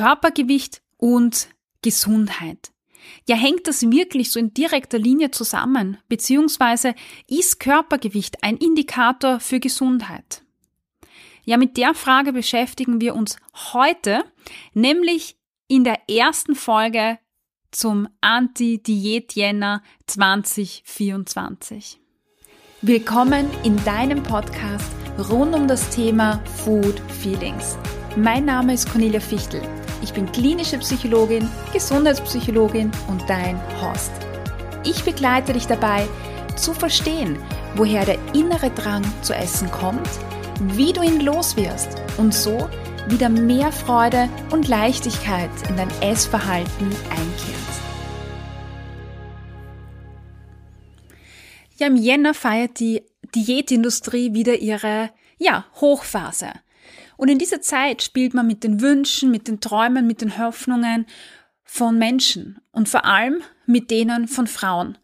Körpergewicht und Gesundheit. Ja, hängt das wirklich so in direkter Linie zusammen? Beziehungsweise ist Körpergewicht ein Indikator für Gesundheit? Ja, mit der Frage beschäftigen wir uns heute, nämlich in der ersten Folge zum Anti-Diät-Jänner 2024. Willkommen in deinem Podcast rund um das Thema Food Feelings. Mein Name ist Cornelia Fichtel. Ich bin klinische Psychologin, Gesundheitspsychologin und dein Host. Ich begleite dich dabei, zu verstehen, woher der innere Drang zu essen kommt, wie du ihn loswirst und so wieder mehr Freude und Leichtigkeit in dein Essverhalten einkehrt. Ja, im Jänner feiert die Diätindustrie wieder ihre ja, Hochphase. Und in dieser Zeit spielt man mit den Wünschen, mit den Träumen, mit den Hoffnungen von Menschen und vor allem mit denen von Frauen.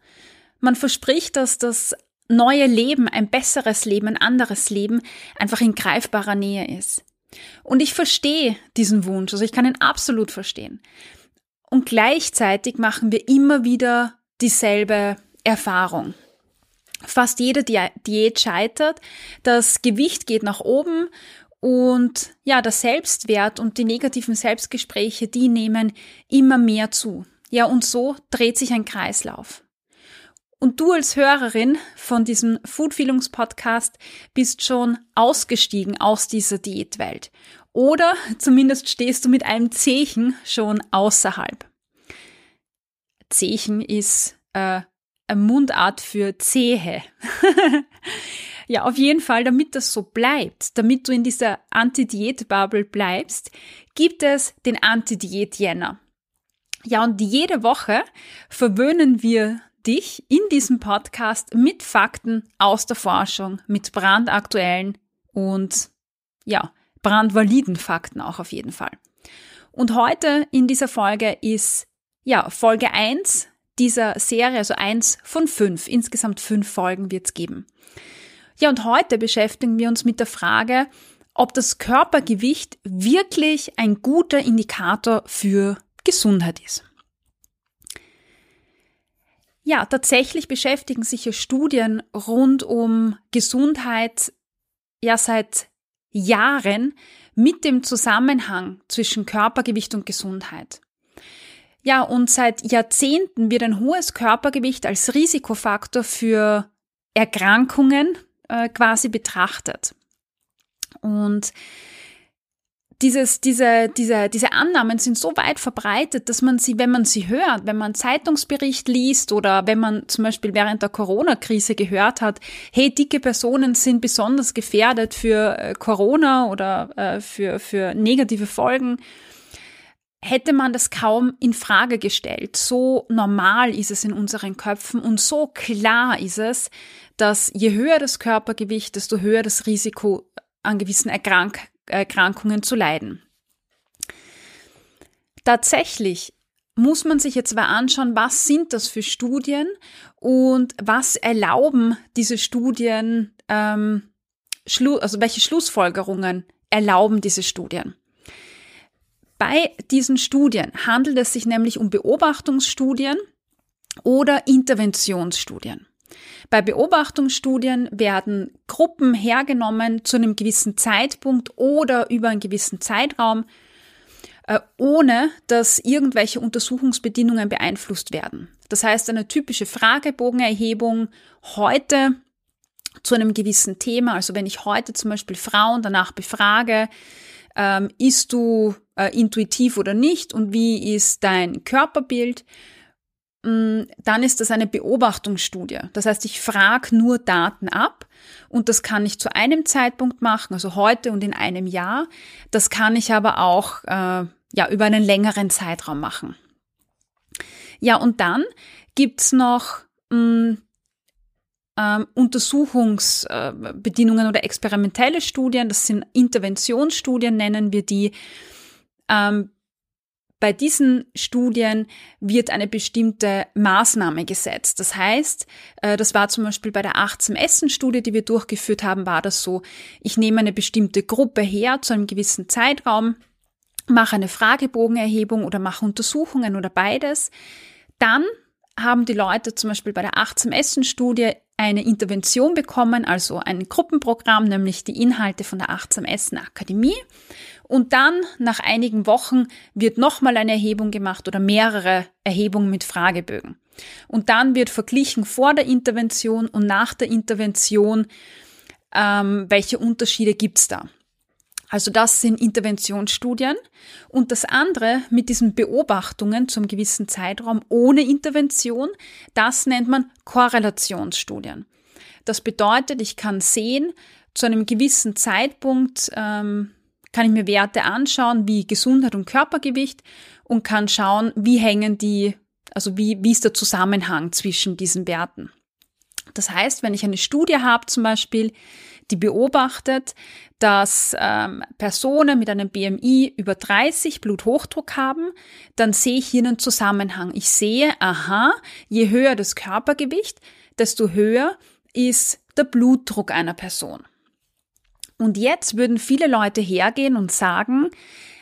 Man verspricht, dass das neue Leben, ein besseres Leben, ein anderes Leben einfach in greifbarer Nähe ist. Und ich verstehe diesen Wunsch, also ich kann ihn absolut verstehen. Und gleichzeitig machen wir immer wieder dieselbe Erfahrung. Fast jede Diät scheitert, das Gewicht geht nach oben und ja, der Selbstwert und die negativen Selbstgespräche, die nehmen immer mehr zu. Ja, und so dreht sich ein Kreislauf. Und du als Hörerin von diesem Food Feelings Podcast bist schon ausgestiegen aus dieser Diätwelt. Oder zumindest stehst du mit einem Zechen schon außerhalb. Zechen ist äh, Mundart für Zehe. Ja, auf jeden Fall, damit das so bleibt, damit du in dieser Anti-Diät-Bubble bleibst, gibt es den Anti-Diät-Jänner. Ja, und jede Woche verwöhnen wir dich in diesem Podcast mit Fakten aus der Forschung, mit brandaktuellen und ja, brandvaliden Fakten auch auf jeden Fall. Und heute in dieser Folge ist ja Folge 1 dieser Serie, also eins von fünf. Insgesamt fünf Folgen wird es geben. Ja, und heute beschäftigen wir uns mit der Frage, ob das Körpergewicht wirklich ein guter Indikator für Gesundheit ist. Ja, tatsächlich beschäftigen sich ja Studien rund um Gesundheit ja seit Jahren mit dem Zusammenhang zwischen Körpergewicht und Gesundheit. Ja, und seit Jahrzehnten wird ein hohes Körpergewicht als Risikofaktor für Erkrankungen äh, quasi betrachtet. Und dieses, diese, diese, diese Annahmen sind so weit verbreitet, dass man sie, wenn man sie hört, wenn man Zeitungsbericht liest oder wenn man zum Beispiel während der Corona-Krise gehört hat, hey, dicke Personen sind besonders gefährdet für äh, Corona oder äh, für, für negative Folgen, hätte man das kaum in Frage gestellt. So normal ist es in unseren Köpfen und so klar ist es, dass je höher das Körpergewicht, desto höher das Risiko, an gewissen Erkrank Erkrankungen zu leiden. Tatsächlich muss man sich jetzt mal anschauen, was sind das für Studien und was erlauben diese Studien, ähm, also welche Schlussfolgerungen erlauben diese Studien. Bei diesen Studien handelt es sich nämlich um Beobachtungsstudien oder Interventionsstudien. Bei Beobachtungsstudien werden Gruppen hergenommen zu einem gewissen Zeitpunkt oder über einen gewissen Zeitraum, äh, ohne dass irgendwelche Untersuchungsbedingungen beeinflusst werden. Das heißt, eine typische Fragebogenerhebung heute zu einem gewissen Thema, also wenn ich heute zum Beispiel Frauen danach befrage, ähm, isst du äh, intuitiv oder nicht und wie ist dein Körperbild, Mm, dann ist das eine Beobachtungsstudie. Das heißt, ich frage nur Daten ab und das kann ich zu einem Zeitpunkt machen, also heute und in einem Jahr. Das kann ich aber auch äh, ja, über einen längeren Zeitraum machen. Ja, und dann gibt's noch mh, mm, ähm, Untersuchungsbedingungen oder experimentelle Studien, das sind Interventionsstudien, nennen wir die. Ähm, bei diesen Studien wird eine bestimmte Maßnahme gesetzt. Das heißt, äh, das war zum Beispiel bei der 18-Essen-Studie, die wir durchgeführt haben, war das so, ich nehme eine bestimmte Gruppe her zu einem gewissen Zeitraum, mache eine Fragebogenerhebung oder mache Untersuchungen oder beides, dann haben die Leute zum Beispiel bei der 18 Essen Studie eine Intervention bekommen, also ein Gruppenprogramm, nämlich die Inhalte von der 18 Essen Akademie. Und dann nach einigen Wochen wird nochmal eine Erhebung gemacht oder mehrere Erhebungen mit Fragebögen. Und dann wird verglichen vor der Intervention und nach der Intervention, ähm, welche Unterschiede gibt's da. Also das sind Interventionsstudien. Und das andere mit diesen Beobachtungen zum gewissen Zeitraum ohne Intervention, das nennt man Korrelationsstudien. Das bedeutet, ich kann sehen, zu einem gewissen Zeitpunkt ähm, kann ich mir Werte anschauen, wie Gesundheit und Körpergewicht und kann schauen, wie hängen die, also wie, wie ist der Zusammenhang zwischen diesen Werten. Das heißt, wenn ich eine Studie habe zum Beispiel, die beobachtet, dass ähm, Personen mit einem BMI über 30 Bluthochdruck haben, dann sehe ich hier einen Zusammenhang. Ich sehe, aha, je höher das Körpergewicht, desto höher ist der Blutdruck einer Person. Und jetzt würden viele Leute hergehen und sagen,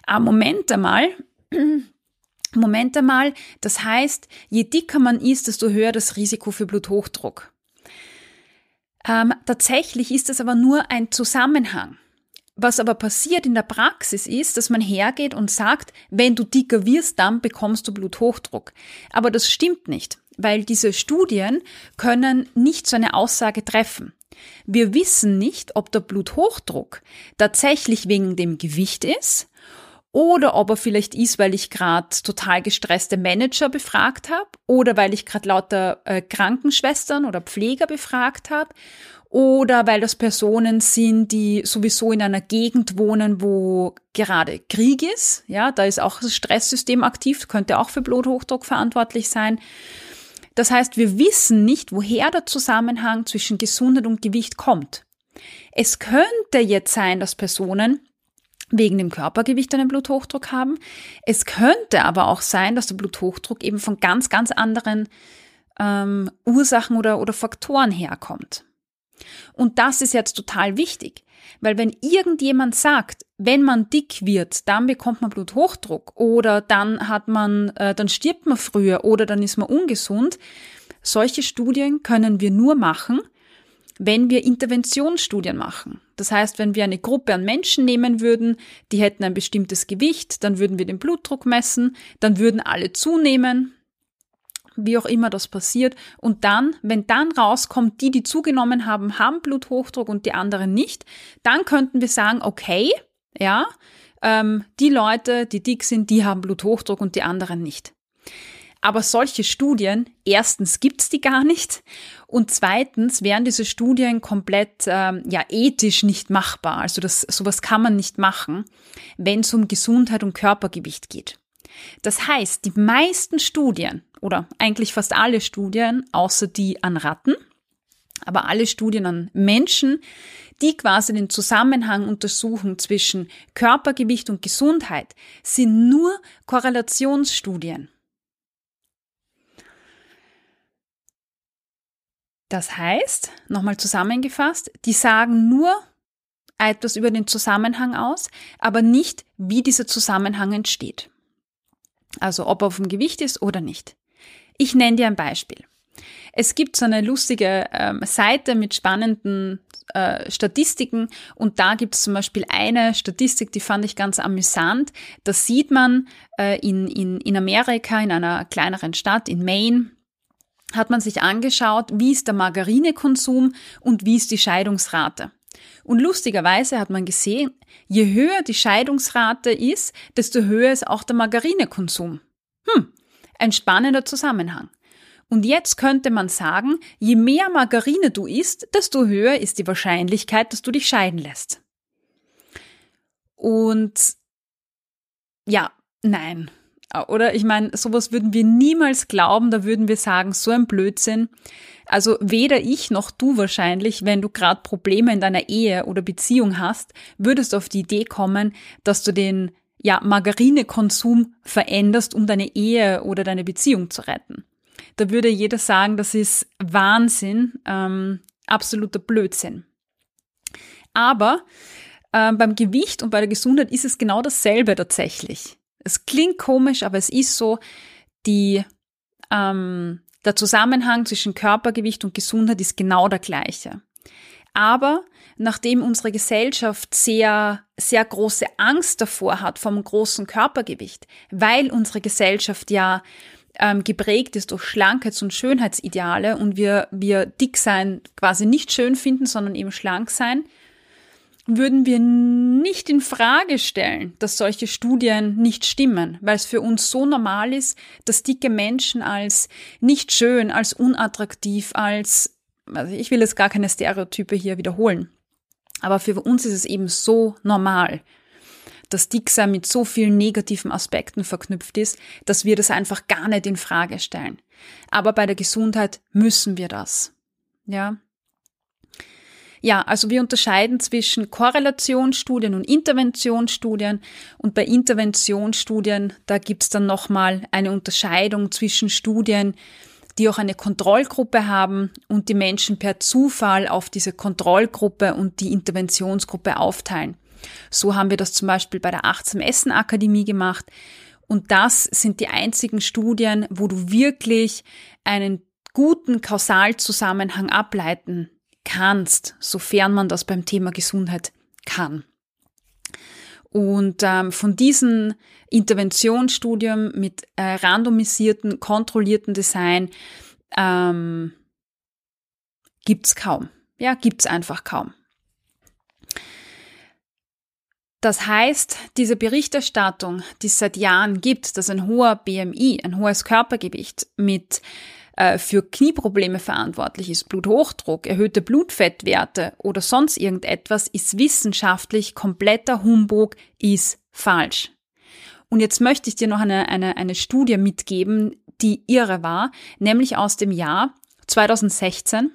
ah, Moment einmal, Moment einmal, das heißt, je dicker man ist, desto höher das Risiko für Bluthochdruck. Ähm, tatsächlich ist es aber nur ein Zusammenhang. Was aber passiert in der Praxis ist, dass man hergeht und sagt, wenn du dicker wirst, dann bekommst du Bluthochdruck. Aber das stimmt nicht, weil diese Studien können nicht so eine Aussage treffen. Wir wissen nicht, ob der Bluthochdruck tatsächlich wegen dem Gewicht ist oder ob er vielleicht ist, weil ich gerade total gestresste Manager befragt habe oder weil ich gerade lauter äh, Krankenschwestern oder Pfleger befragt habe oder weil das Personen sind, die sowieso in einer Gegend wohnen, wo gerade Krieg ist. Ja, da ist auch das Stresssystem aktiv, könnte auch für Bluthochdruck verantwortlich sein. Das heißt, wir wissen nicht, woher der Zusammenhang zwischen Gesundheit und Gewicht kommt. Es könnte jetzt sein, dass Personen wegen dem Körpergewicht einen Bluthochdruck haben. Es könnte aber auch sein, dass der Bluthochdruck eben von ganz, ganz anderen ähm, Ursachen oder, oder Faktoren herkommt. Und das ist jetzt total wichtig, weil wenn irgendjemand sagt, wenn man dick wird, dann bekommt man Bluthochdruck oder dann hat man, äh, dann stirbt man früher oder dann ist man ungesund, solche Studien können wir nur machen, wenn wir Interventionsstudien machen. Das heißt, wenn wir eine Gruppe an Menschen nehmen würden, die hätten ein bestimmtes Gewicht, dann würden wir den Blutdruck messen, dann würden alle zunehmen, wie auch immer das passiert. Und dann, wenn dann rauskommt, die, die zugenommen haben, haben Bluthochdruck und die anderen nicht, dann könnten wir sagen, okay, ja, ähm, die Leute, die dick sind, die haben Bluthochdruck und die anderen nicht. Aber solche Studien, erstens gibt's die gar nicht und zweitens wären diese Studien komplett ähm, ja ethisch nicht machbar. Also das sowas kann man nicht machen, wenn es um Gesundheit und Körpergewicht geht. Das heißt, die meisten Studien oder eigentlich fast alle Studien, außer die an Ratten, aber alle Studien an Menschen, die quasi den Zusammenhang untersuchen zwischen Körpergewicht und Gesundheit, sind nur Korrelationsstudien. Das heißt, nochmal zusammengefasst, die sagen nur etwas über den Zusammenhang aus, aber nicht, wie dieser Zusammenhang entsteht. Also ob er dem Gewicht ist oder nicht. Ich nenne dir ein Beispiel. Es gibt so eine lustige ähm, Seite mit spannenden äh, Statistiken und da gibt es zum Beispiel eine Statistik, die fand ich ganz amüsant. Da sieht man äh, in, in, in Amerika, in einer kleineren Stadt, in Maine, hat man sich angeschaut, wie ist der Margarinekonsum und wie ist die Scheidungsrate. Und lustigerweise hat man gesehen, je höher die Scheidungsrate ist, desto höher ist auch der Margarinekonsum. Hm, ein spannender Zusammenhang. Und jetzt könnte man sagen, je mehr Margarine du isst, desto höher ist die Wahrscheinlichkeit, dass du dich scheiden lässt. Und ja, nein, oder ich meine, sowas würden wir niemals glauben, da würden wir sagen, so ein Blödsinn. Also weder ich noch du wahrscheinlich, wenn du gerade Probleme in deiner Ehe oder Beziehung hast, würdest auf die Idee kommen, dass du den ja, Margarinekonsum veränderst, um deine Ehe oder deine Beziehung zu retten. Da würde jeder sagen, das ist Wahnsinn, ähm, absoluter Blödsinn. Aber äh, beim Gewicht und bei der Gesundheit ist es genau dasselbe tatsächlich. Es klingt komisch, aber es ist so, die, ähm, der Zusammenhang zwischen Körpergewicht und Gesundheit ist genau der gleiche. Aber nachdem unsere Gesellschaft sehr, sehr große Angst davor hat vom großen Körpergewicht, weil unsere Gesellschaft ja ähm, geprägt ist durch Schlankheits- und Schönheitsideale und wir, wir dick sein quasi nicht schön finden, sondern eben schlank sein, würden wir nicht in Frage stellen, dass solche Studien nicht stimmen, weil es für uns so normal ist, dass dicke Menschen als nicht schön, als unattraktiv, als, also ich will jetzt gar keine Stereotype hier wiederholen, aber für uns ist es eben so normal, dass Dicksein mit so vielen negativen Aspekten verknüpft ist, dass wir das einfach gar nicht in Frage stellen. Aber bei der Gesundheit müssen wir das. Ja. Ja, also wir unterscheiden zwischen Korrelationsstudien und Interventionsstudien. Und bei Interventionsstudien, da gibt's dann nochmal eine Unterscheidung zwischen Studien, die auch eine Kontrollgruppe haben und die Menschen per Zufall auf diese Kontrollgruppe und die Interventionsgruppe aufteilen. So haben wir das zum Beispiel bei der Achtsam Essen Akademie gemacht. Und das sind die einzigen Studien, wo du wirklich einen guten Kausalzusammenhang ableiten kannst, sofern man das beim Thema Gesundheit kann. Und ähm, von diesen Interventionsstudien mit äh, randomisierten, kontrollierten Design ähm, gibt's kaum. Ja, gibt's einfach kaum. Das heißt, diese Berichterstattung, die es seit Jahren gibt, dass ein hoher BMI, ein hohes Körpergewicht mit äh, für Knieprobleme verantwortlich ist, Bluthochdruck, erhöhte Blutfettwerte oder sonst irgendetwas, ist wissenschaftlich kompletter Humbug, ist falsch. Und jetzt möchte ich dir noch eine, eine, eine Studie mitgeben, die irre war, nämlich aus dem Jahr 2016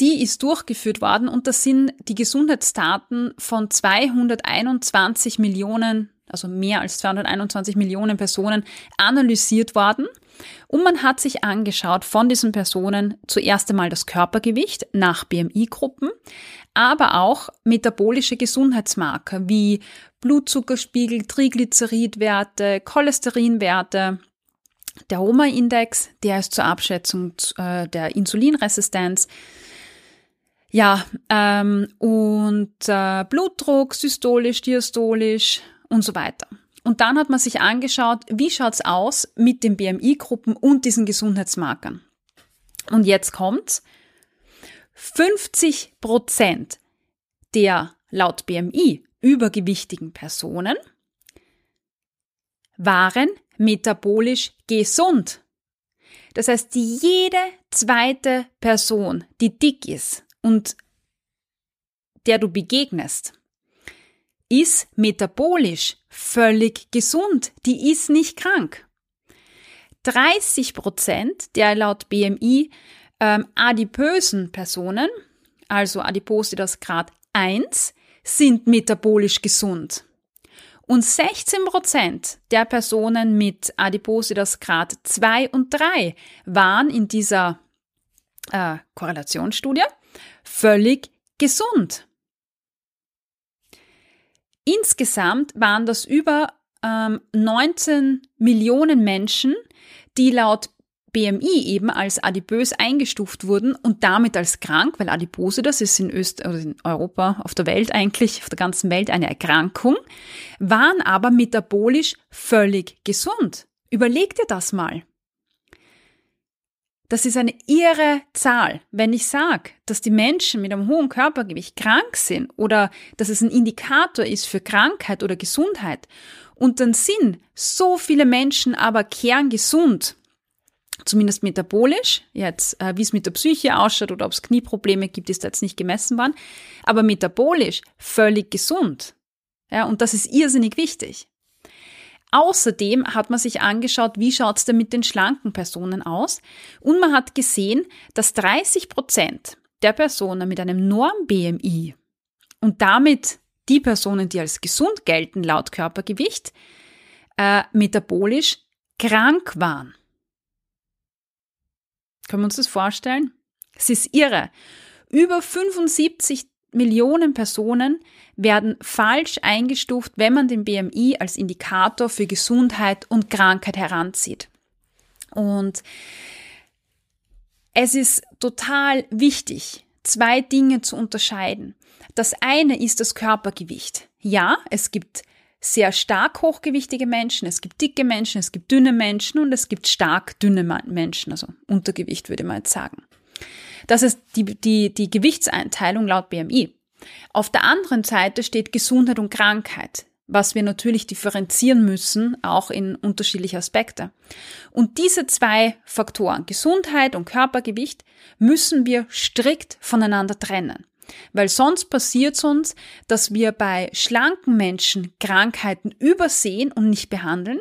die ist durchgeführt worden und das sind die Gesundheitsdaten von 221 Millionen, also mehr als 221 Millionen Personen analysiert worden. Und man hat sich angeschaut von diesen Personen zuerst einmal das Körpergewicht nach BMI-Gruppen, aber auch metabolische Gesundheitsmarker wie Blutzuckerspiegel, Triglyceridwerte, Cholesterinwerte, der Roma-Index, der ist zur Abschätzung äh, der Insulinresistenz, ja, ähm, und äh, Blutdruck, systolisch, diastolisch und so weiter. Und dann hat man sich angeschaut, wie schaut's aus mit den BMI-Gruppen und diesen Gesundheitsmarkern. Und jetzt kommt's. 50 Prozent der laut BMI übergewichtigen Personen waren metabolisch gesund. Das heißt, jede zweite Person, die dick ist, und der du begegnest, ist metabolisch völlig gesund. Die ist nicht krank. 30 Prozent der laut BMI ähm, adipösen Personen, also Adipositas Grad 1, sind metabolisch gesund. Und 16 Prozent der Personen mit Adipositas Grad 2 und 3 waren in dieser äh, Korrelationsstudie völlig gesund. Insgesamt waren das über ähm, 19 Millionen Menschen, die laut BMI eben als adipös eingestuft wurden und damit als krank, weil Adipose, das ist in, Öst in Europa, auf der Welt eigentlich, auf der ganzen Welt eine Erkrankung, waren aber metabolisch völlig gesund. Überleg dir das mal. Das ist eine irre Zahl. Wenn ich sage, dass die Menschen mit einem hohen Körpergewicht krank sind oder dass es ein Indikator ist für Krankheit oder Gesundheit und dann sind so viele Menschen aber kerngesund, zumindest metabolisch, jetzt äh, wie es mit der Psyche ausschaut oder ob es Knieprobleme gibt, ist jetzt nicht gemessen worden, aber metabolisch völlig gesund. Ja, und das ist irrsinnig wichtig. Außerdem hat man sich angeschaut, wie schaut's denn mit den schlanken Personen aus? Und man hat gesehen, dass 30 Prozent der Personen mit einem Norm-BMI und damit die Personen, die als gesund gelten laut Körpergewicht, äh, metabolisch krank waren. Können wir uns das vorstellen? Es ist irre. Über 75 Millionen Personen werden falsch eingestuft, wenn man den BMI als Indikator für Gesundheit und Krankheit heranzieht. Und es ist total wichtig, zwei Dinge zu unterscheiden. Das eine ist das Körpergewicht. Ja, es gibt sehr stark hochgewichtige Menschen, es gibt dicke Menschen, es gibt dünne Menschen und es gibt stark dünne Menschen, also Untergewicht würde man jetzt sagen. Das ist die, die, die Gewichtseinteilung laut BMI. Auf der anderen Seite steht Gesundheit und Krankheit, was wir natürlich differenzieren müssen, auch in unterschiedliche Aspekte. Und diese zwei Faktoren, Gesundheit und Körpergewicht, müssen wir strikt voneinander trennen. Weil sonst passiert es uns, dass wir bei schlanken Menschen Krankheiten übersehen und nicht behandeln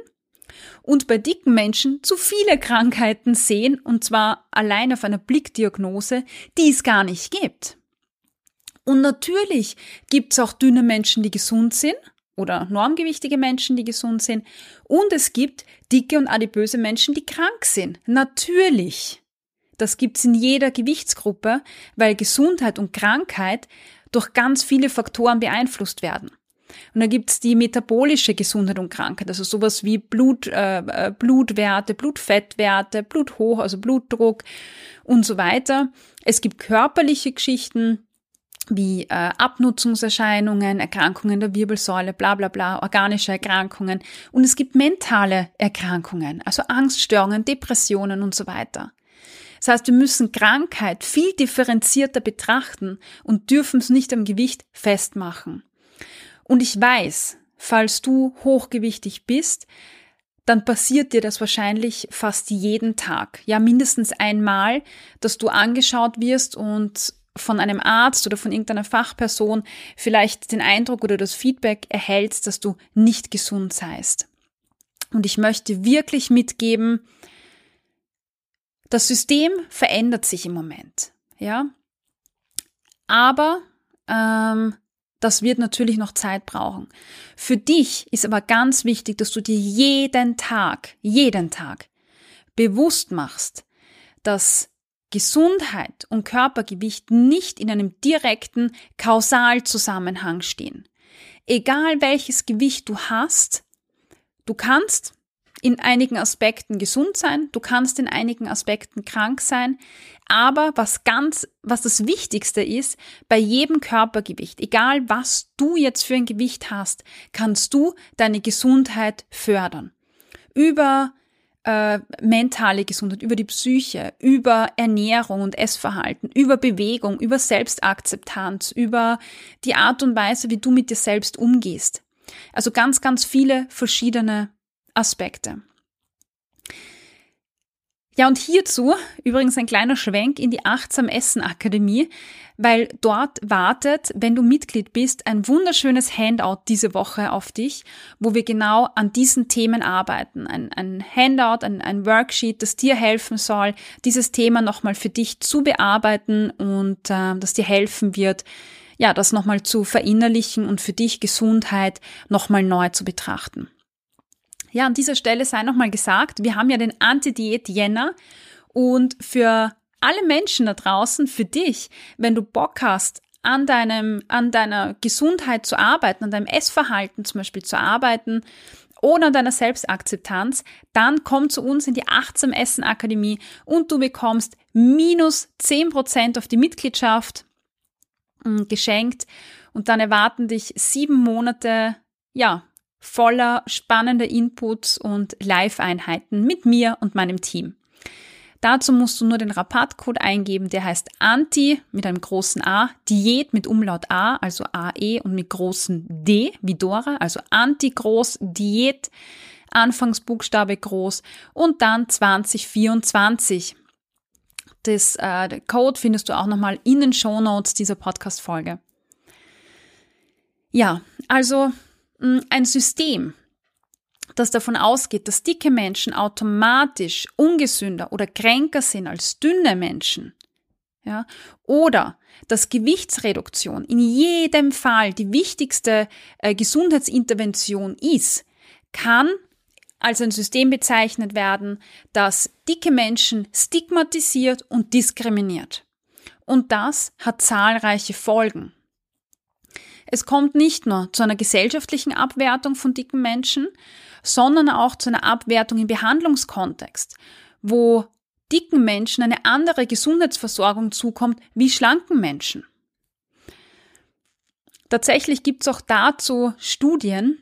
und bei dicken Menschen zu viele Krankheiten sehen und zwar allein auf einer Blickdiagnose, die es gar nicht gibt. Und natürlich gibt es auch dünne Menschen, die gesund sind oder normgewichtige Menschen, die gesund sind. Und es gibt dicke und adipöse Menschen, die krank sind. Natürlich. Das gibt's in jeder Gewichtsgruppe, weil Gesundheit und Krankheit durch ganz viele Faktoren beeinflusst werden. Und da gibt's die metabolische Gesundheit und Krankheit, also sowas wie Blut, äh, äh Blutwerte, Blutfettwerte, Bluthoch, also Blutdruck und so weiter. Es gibt körperliche Geschichten, wie äh, Abnutzungserscheinungen, Erkrankungen der Wirbelsäule, bla bla bla, organische Erkrankungen. Und es gibt mentale Erkrankungen, also Angststörungen, Depressionen und so weiter. Das heißt, wir müssen Krankheit viel differenzierter betrachten und dürfen es nicht am Gewicht festmachen. Und ich weiß, falls du hochgewichtig bist, dann passiert dir das wahrscheinlich fast jeden Tag. Ja, mindestens einmal, dass du angeschaut wirst und von einem Arzt oder von irgendeiner Fachperson vielleicht den Eindruck oder das Feedback erhältst, dass du nicht gesund seist. Und ich möchte wirklich mitgeben, das System verändert sich im Moment, ja. Aber ähm, das wird natürlich noch Zeit brauchen. Für dich ist aber ganz wichtig, dass du dir jeden Tag, jeden Tag bewusst machst, dass Gesundheit und Körpergewicht nicht in einem direkten Kausalzusammenhang stehen. Egal welches Gewicht du hast, du kannst in einigen Aspekten gesund sein, du kannst in einigen Aspekten krank sein, aber was ganz, was das Wichtigste ist, bei jedem Körpergewicht, egal was du jetzt für ein Gewicht hast, kannst du deine Gesundheit fördern. Über äh, mentale Gesundheit, über die Psyche, über Ernährung und Essverhalten, über Bewegung, über Selbstakzeptanz, über die Art und Weise, wie du mit dir selbst umgehst. Also ganz, ganz viele verschiedene Aspekte. Ja, und hierzu übrigens ein kleiner Schwenk in die Achtsam Essen Akademie, weil dort wartet, wenn du Mitglied bist, ein wunderschönes Handout diese Woche auf dich, wo wir genau an diesen Themen arbeiten. Ein, ein Handout, ein, ein Worksheet, das dir helfen soll, dieses Thema nochmal für dich zu bearbeiten und äh, das dir helfen wird, ja, das nochmal zu verinnerlichen und für dich Gesundheit nochmal neu zu betrachten. Ja, an dieser Stelle sei nochmal gesagt, wir haben ja den Anti-Diät-Jänner und für alle Menschen da draußen, für dich, wenn du Bock hast, an deinem, an deiner Gesundheit zu arbeiten, an deinem Essverhalten zum Beispiel zu arbeiten oder an deiner Selbstakzeptanz, dann komm zu uns in die Achtsam Essen Akademie und du bekommst minus zehn Prozent auf die Mitgliedschaft äh, geschenkt und dann erwarten dich sieben Monate, ja, voller spannender Inputs und Live-Einheiten mit mir und meinem Team. Dazu musst du nur den Rabattcode eingeben, der heißt Anti mit einem großen A, Diät mit Umlaut A, also AE und mit großen D wie Dora, also Anti groß, Diät, Anfangsbuchstabe groß und dann 2024. Das äh, Code findest du auch nochmal in den Show Notes dieser Podcast-Folge. Ja, also ein System, das davon ausgeht, dass dicke Menschen automatisch ungesünder oder kränker sind als dünne Menschen, ja, oder dass Gewichtsreduktion in jedem Fall die wichtigste äh, Gesundheitsintervention ist, kann als ein System bezeichnet werden, das dicke Menschen stigmatisiert und diskriminiert. Und das hat zahlreiche Folgen. Es kommt nicht nur zu einer gesellschaftlichen Abwertung von dicken Menschen, sondern auch zu einer Abwertung im Behandlungskontext, wo dicken Menschen eine andere Gesundheitsversorgung zukommt wie schlanken Menschen. Tatsächlich gibt es auch dazu Studien,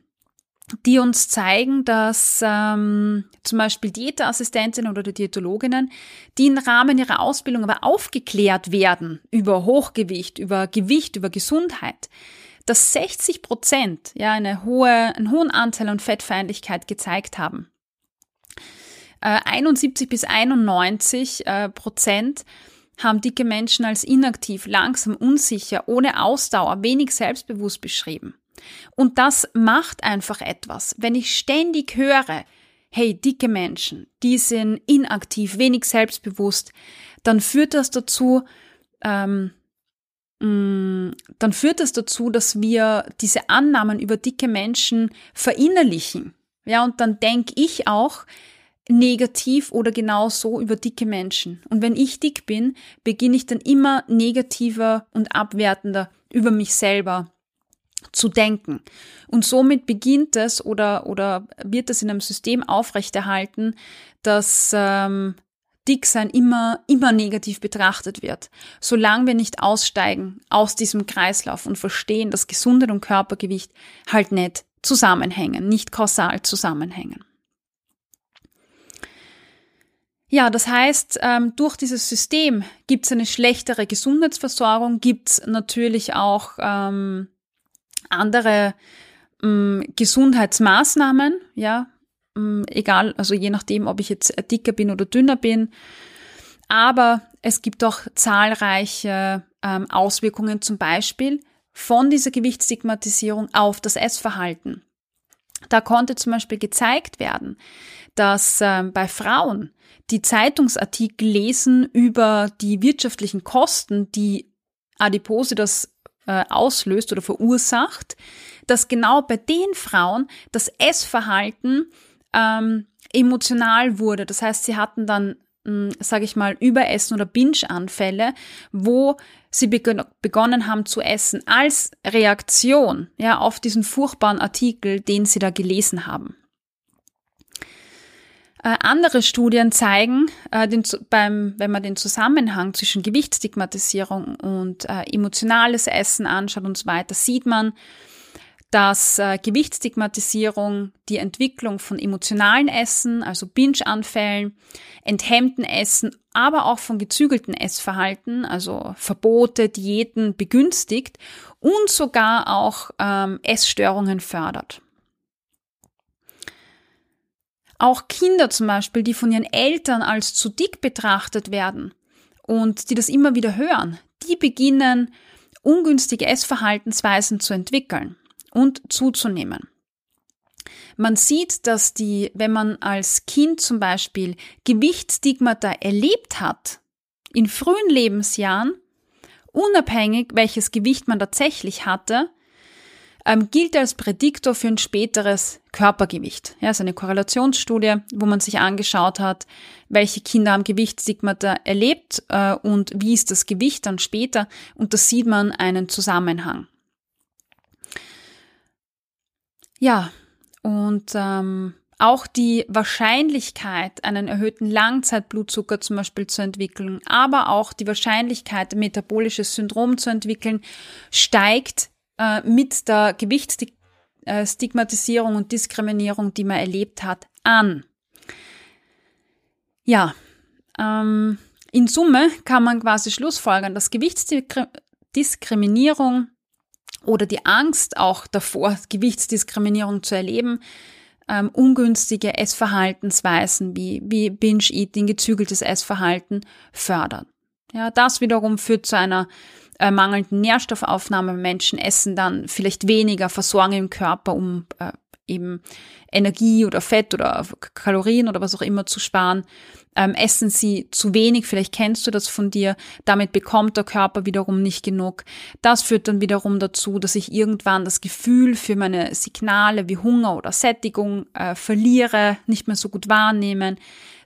die uns zeigen, dass ähm, zum Beispiel Diätassistentinnen oder Diätologinnen, die im Rahmen ihrer Ausbildung aber aufgeklärt werden über Hochgewicht, über Gewicht, über Gesundheit, dass 60 Prozent ja eine hohe, einen hohen Anteil an Fettfeindlichkeit gezeigt haben. Äh, 71 bis 91 äh, Prozent haben dicke Menschen als inaktiv, langsam, unsicher, ohne Ausdauer, wenig selbstbewusst beschrieben. Und das macht einfach etwas. Wenn ich ständig höre, hey, dicke Menschen, die sind inaktiv, wenig selbstbewusst, dann führt das dazu, ähm, dann führt das dazu, dass wir diese Annahmen über dicke Menschen verinnerlichen. Ja, und dann denke ich auch negativ oder genau so über dicke Menschen. Und wenn ich dick bin, beginne ich dann immer negativer und abwertender über mich selber zu denken. Und somit beginnt es oder, oder wird es in einem System aufrechterhalten, dass ähm, Dicksein immer, immer negativ betrachtet wird. Solange wir nicht aussteigen aus diesem Kreislauf und verstehen, dass Gesundheit und Körpergewicht halt nicht zusammenhängen, nicht kausal zusammenhängen. Ja, das heißt, ähm, durch dieses System gibt es eine schlechtere Gesundheitsversorgung, gibt es natürlich auch ähm, andere ähm, Gesundheitsmaßnahmen, ja, egal, also je nachdem, ob ich jetzt dicker bin oder dünner bin. Aber es gibt auch zahlreiche ähm, Auswirkungen, zum Beispiel von dieser Gewichtsstigmatisierung auf das Essverhalten. Da konnte zum Beispiel gezeigt werden, dass ähm, bei Frauen, die Zeitungsartikel lesen über die wirtschaftlichen Kosten, die Adipose das äh, auslöst oder verursacht, dass genau bei den Frauen das Essverhalten ähm, emotional wurde. Das heißt, sie hatten dann, hm, sage ich mal, Überessen oder Binge-Anfälle, wo sie begonnen haben zu essen als Reaktion ja, auf diesen furchtbaren Artikel, den sie da gelesen haben. Äh, andere Studien zeigen, äh, den, beim, wenn man den Zusammenhang zwischen Gewichtsstigmatisierung und äh, emotionales Essen anschaut und so weiter, sieht man, dass äh, Gewichtsstigmatisierung die Entwicklung von emotionalen Essen, also Binge-Anfällen, enthemmten Essen, aber auch von gezügelten Essverhalten, also Verbote, Diäten begünstigt und sogar auch ähm, Essstörungen fördert. Auch Kinder zum Beispiel, die von ihren Eltern als zu dick betrachtet werden und die das immer wieder hören, die beginnen ungünstige Essverhaltensweisen zu entwickeln und zuzunehmen. Man sieht, dass die, wenn man als Kind zum Beispiel Gewichtsstigmata erlebt hat, in frühen Lebensjahren, unabhängig welches Gewicht man tatsächlich hatte, ähm, gilt als Prädiktor für ein späteres Körpergewicht. Ja, ist eine Korrelationsstudie, wo man sich angeschaut hat, welche Kinder haben Gewichtsstigmata erlebt äh, und wie ist das Gewicht dann später. Und da sieht man einen Zusammenhang. Ja, und ähm, auch die Wahrscheinlichkeit, einen erhöhten Langzeitblutzucker zum Beispiel zu entwickeln, aber auch die Wahrscheinlichkeit, metabolisches Syndrom zu entwickeln, steigt äh, mit der Gewichtsstigmatisierung und Diskriminierung, die man erlebt hat, an. Ja, ähm, in Summe kann man quasi schlussfolgern, dass Gewichtsdiskriminierung oder die Angst auch davor, Gewichtsdiskriminierung zu erleben, ähm, ungünstige Essverhaltensweisen wie, wie Binge-Eating, gezügeltes Essverhalten fördern. Ja, das wiederum führt zu einer äh, mangelnden Nährstoffaufnahme. Menschen essen dann vielleicht weniger, versorgen im Körper, um äh, eben Energie oder Fett oder Kalorien oder was auch immer zu sparen. Ähm, essen sie zu wenig, vielleicht kennst du das von dir, damit bekommt der Körper wiederum nicht genug. Das führt dann wiederum dazu, dass ich irgendwann das Gefühl für meine Signale wie Hunger oder Sättigung äh, verliere, nicht mehr so gut wahrnehmen.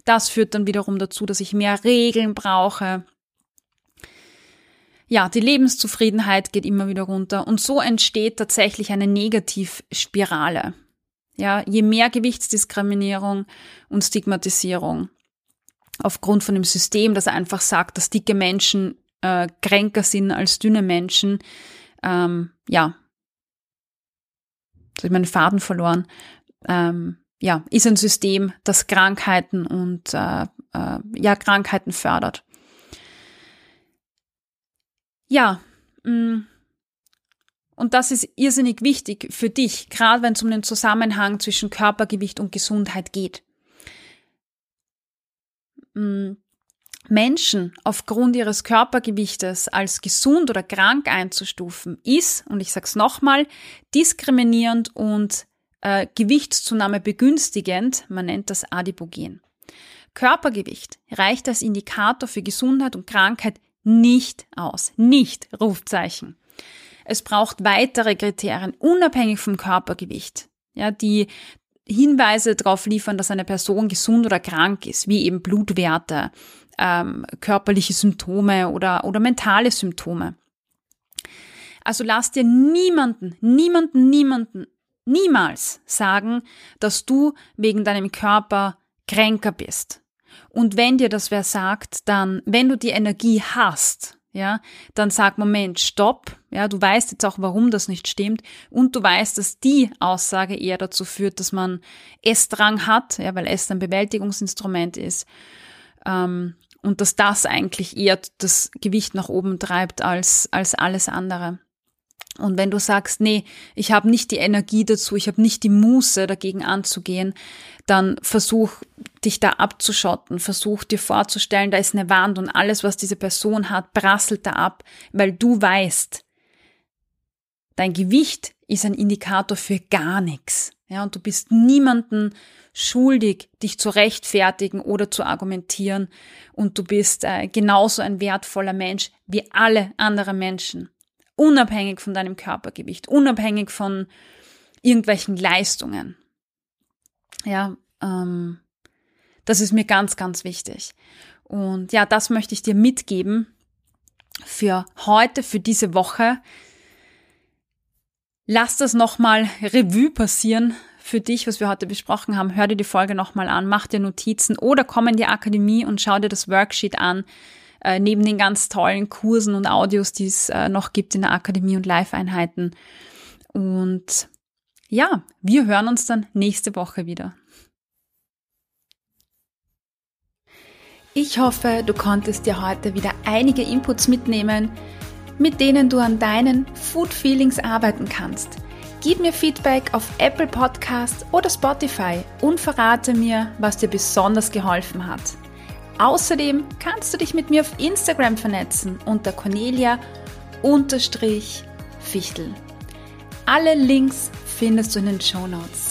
Das führt dann wiederum dazu, dass ich mehr Regeln brauche, ja, die Lebenszufriedenheit geht immer wieder runter und so entsteht tatsächlich eine Negativspirale. Ja, je mehr Gewichtsdiskriminierung und Stigmatisierung aufgrund von dem System, das einfach sagt, dass dicke Menschen äh, kränker sind als dünne Menschen, ähm, ja, habe ich meinen Faden verloren, ähm, ja, ist ein System, das Krankheiten und äh, äh, ja, Krankheiten fördert. Ja, mm. Und das ist irrsinnig wichtig für dich, gerade wenn es um den Zusammenhang zwischen Körpergewicht und Gesundheit geht. Mm. Menschen aufgrund ihres Körpergewichtes als gesund oder krank einzustufen, ist, und ich sage es nochmal, diskriminierend und äh, Gewichtszunahme begünstigend, man nennt das Adipogen. Körpergewicht reicht als Indikator für Gesundheit und Krankheit nicht aus. Nicht, Rufzeichen. Es braucht weitere Kriterien, unabhängig vom Körpergewicht, ja, die Hinweise darauf liefern, dass eine Person gesund oder krank ist, wie eben Blutwerte, ähm, körperliche Symptome oder, oder mentale Symptome. Also lass dir niemanden, niemanden, niemanden, niemals sagen, dass du wegen deinem Körper kränker bist. Und wenn dir das wer sagt, dann, wenn du die Energie hast, ja, dann sag Moment, stopp, ja, du weißt jetzt auch, warum das nicht stimmt. Und du weißt, dass die Aussage eher dazu führt, dass man Essdrang hat, ja, weil Ess ein Bewältigungsinstrument ist, ähm, und dass das eigentlich eher das Gewicht nach oben treibt als, als alles andere. Und wenn du sagst, nee, ich habe nicht die Energie dazu, ich habe nicht die Muße dagegen anzugehen, dann versuch dich da abzuschotten, versuch dir vorzustellen, da ist eine Wand und alles, was diese Person hat, prasselt da ab, weil du weißt, dein Gewicht ist ein Indikator für gar nichts. Ja, und du bist niemanden schuldig, dich zu rechtfertigen oder zu argumentieren. Und du bist äh, genauso ein wertvoller Mensch wie alle anderen Menschen unabhängig von deinem Körpergewicht, unabhängig von irgendwelchen Leistungen. Ja, ähm, das ist mir ganz, ganz wichtig. Und ja, das möchte ich dir mitgeben für heute, für diese Woche. Lass das nochmal Revue passieren für dich, was wir heute besprochen haben. Hör dir die Folge nochmal an, mach dir Notizen oder komm in die Akademie und schau dir das Worksheet an äh, neben den ganz tollen Kursen und Audios, die es äh, noch gibt in der Akademie und Live-Einheiten. Und ja, wir hören uns dann nächste Woche wieder. Ich hoffe, du konntest dir heute wieder einige Inputs mitnehmen, mit denen du an deinen Food Feelings arbeiten kannst. Gib mir Feedback auf Apple Podcast oder Spotify und verrate mir, was dir besonders geholfen hat. Außerdem kannst du dich mit mir auf Instagram vernetzen unter Cornelia-Fichtel. Alle Links findest du in den Show Notes.